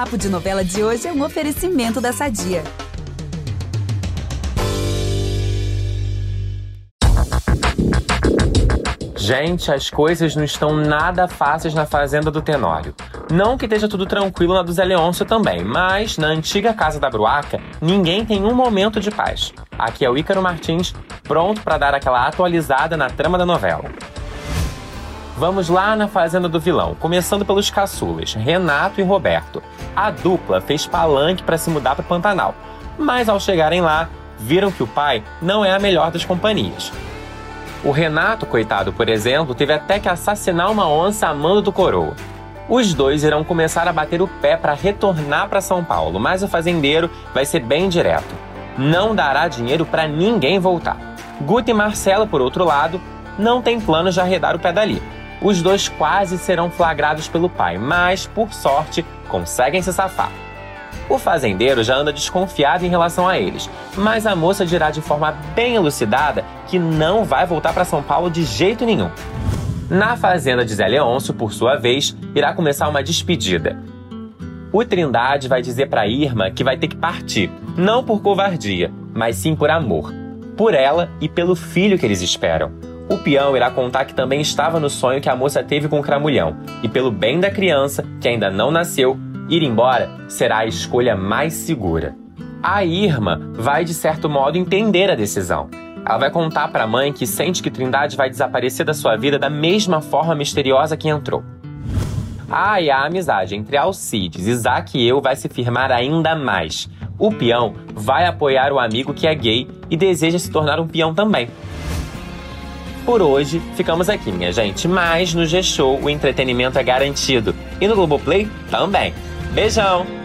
Papo de Novela de hoje é um oferecimento da Sadia. Gente, as coisas não estão nada fáceis na fazenda do Tenório. Não que esteja tudo tranquilo na do Zé Leôncio também, mas na antiga casa da Bruaca, ninguém tem um momento de paz. Aqui é o Ícaro Martins, pronto para dar aquela atualizada na trama da novela. Vamos lá na fazenda do vilão, começando pelos caçulas, Renato e Roberto. A dupla fez palanque para se mudar para Pantanal, mas ao chegarem lá, viram que o pai não é a melhor das companhias. O Renato, coitado, por exemplo, teve até que assassinar uma onça a mando do coroa. Os dois irão começar a bater o pé para retornar para São Paulo, mas o fazendeiro vai ser bem direto. Não dará dinheiro para ninguém voltar. Guta e Marcela, por outro lado, não têm planos de arredar o pé dali. Os dois quase serão flagrados pelo pai, mas, por sorte, conseguem se safar. O fazendeiro já anda desconfiado em relação a eles, mas a moça dirá de forma bem elucidada que não vai voltar para São Paulo de jeito nenhum. Na fazenda de Zé Leôncio, por sua vez, irá começar uma despedida. O Trindade vai dizer para Irma que vai ter que partir, não por covardia, mas sim por amor. Por ela e pelo filho que eles esperam. O peão irá contar que também estava no sonho que a moça teve com o cramulhão, e pelo bem da criança, que ainda não nasceu, Ir embora será a escolha mais segura. A Irma vai, de certo modo, entender a decisão. Ela vai contar para a mãe que sente que Trindade vai desaparecer da sua vida da mesma forma misteriosa que entrou. Ah, e a amizade entre Alcides, Isaac e eu vai se firmar ainda mais. O peão vai apoiar o amigo que é gay e deseja se tornar um peão também. Por hoje, ficamos aqui, minha gente, mas no G-Show o entretenimento é garantido. E no Globoplay também. Beijão!